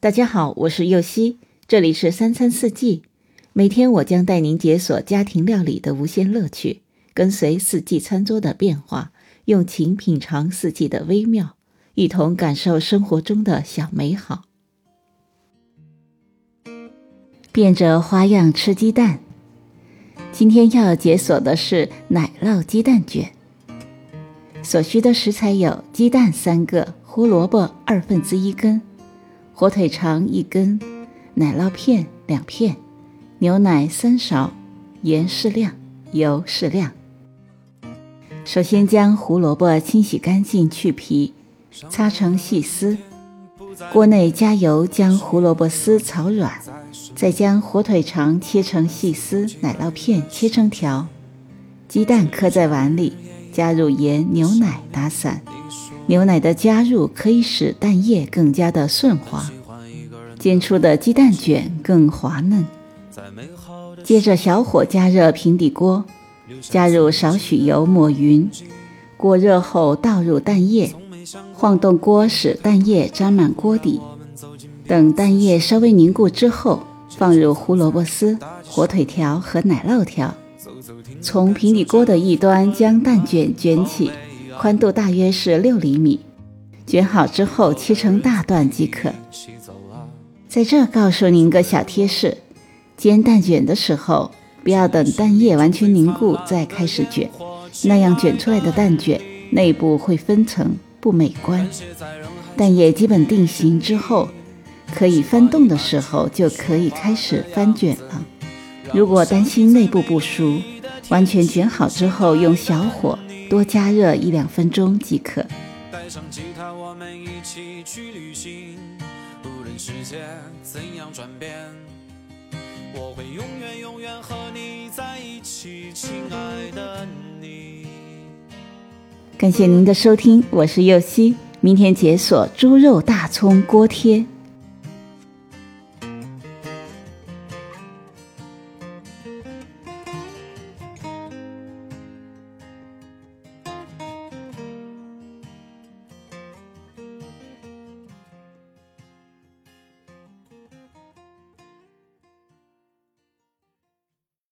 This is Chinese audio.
大家好，我是右希，这里是三餐四季。每天我将带您解锁家庭料理的无限乐趣，跟随四季餐桌的变化，用情品尝四季的微妙，一同感受生活中的小美好。变着花样吃鸡蛋，今天要解锁的是奶酪鸡蛋卷。所需的食材有鸡蛋三个，胡萝卜二分之一根。火腿肠一根，奶酪片两片，牛奶三勺，盐适量，油适量。首先将胡萝卜清洗干净去皮，擦成细丝。锅内加油，将胡萝卜丝炒软，再将火腿肠切成细丝，奶酪片切成条，鸡蛋磕在碗里，加入盐、牛奶打散。牛奶的加入可以使蛋液更加的顺滑，煎出的鸡蛋卷更滑嫩。接着小火加热平底锅，加入少许油抹匀，锅热后倒入蛋液，晃动锅使蛋液沾满锅底。等蛋液稍微凝固之后，放入胡萝卜丝、火腿条和奶酪条，从平底锅的一端将蛋卷卷起。宽度大约是六厘米，卷好之后切成大段即可。在这告诉您个小贴士：煎蛋卷的时候，不要等蛋液完全凝固再开始卷，那样卷出来的蛋卷内部会分层，不美观。蛋液基本定型之后，可以翻动的时候就可以开始翻卷了。如果担心内部不熟，完全卷好之后用小火。多加热一两分钟即可。带上吉他，我们一起去旅行，无论世界怎样转变，我会永远永远和你在一起，亲爱的你。感谢您的收听，我是右希，明天解锁猪肉大葱锅贴。